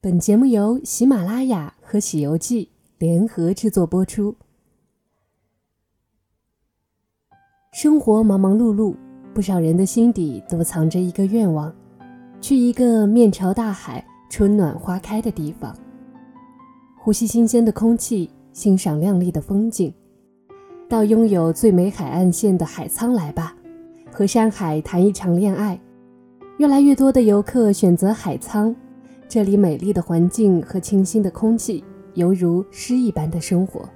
本节目由喜马拉雅和《喜游记》联合制作播出。生活忙忙碌碌，不少人的心底都藏着一个愿望：去一个面朝大海、春暖花开的地方，呼吸新鲜的空气，欣赏亮丽的风景。到拥有最美海岸线的海沧来吧，和山海谈一场恋爱。越来越多的游客选择海沧，这里美丽的环境和清新的空气，犹如诗一般的生活。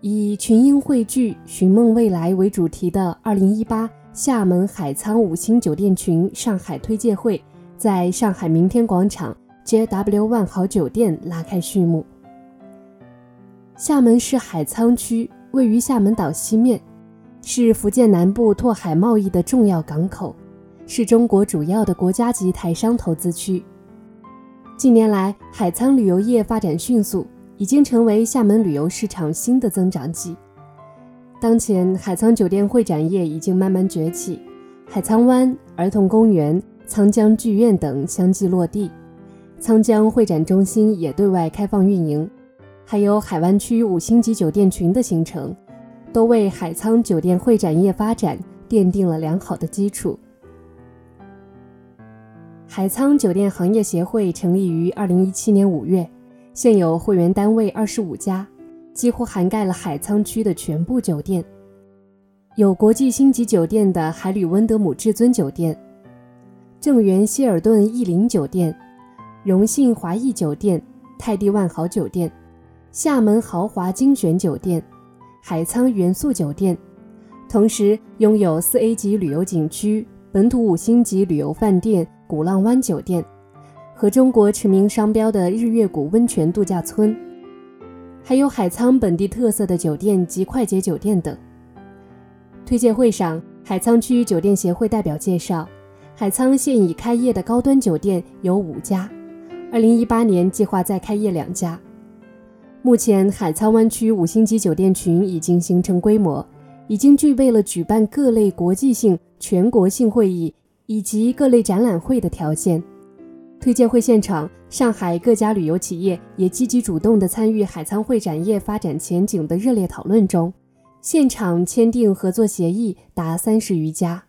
以群英汇聚、寻梦未来为主题的2018厦门海沧五星酒店群上海推介会，在上海明天广场 JW 万豪酒店拉开序幕。厦门市海沧区位于厦门岛西面，是福建南部拓海贸易的重要港口。是中国主要的国家级台商投资区。近年来，海沧旅游业发展迅速，已经成为厦门旅游市场新的增长极。当前，海沧酒店会展业已经慢慢崛起，海沧湾、儿童公园、沧江剧院等相继落地，沧江会展中心也对外开放运营，还有海湾区五星级酒店群的形成，都为海沧酒店会展业发展奠定了良好的基础。海沧酒店行业协会成立于二零一七年五月，现有会员单位二十五家，几乎涵盖了海沧区的全部酒店。有国际星级酒店的海旅温德姆至尊酒店、正源希尔顿逸林酒店、荣信华裔酒店、泰迪万豪酒店、厦门豪华精选酒店、海沧元素酒店，同时拥有四 A 级旅游景区、本土五星级旅游饭店。鼓浪湾酒店和中国驰名商标的日月谷温泉度假村，还有海沧本地特色的酒店及快捷酒店等。推介会上，海沧区酒店协会代表介绍，海沧现已开业的高端酒店有五家，二零一八年计划再开业两家。目前，海沧湾区五星级酒店群已经形成规模，已经具备了举办各类国际性、全国性会议。以及各类展览会的条件。推介会现场，上海各家旅游企业也积极主动地参与海沧会展业发展前景的热烈讨论中，现场签订合作协议达三十余家。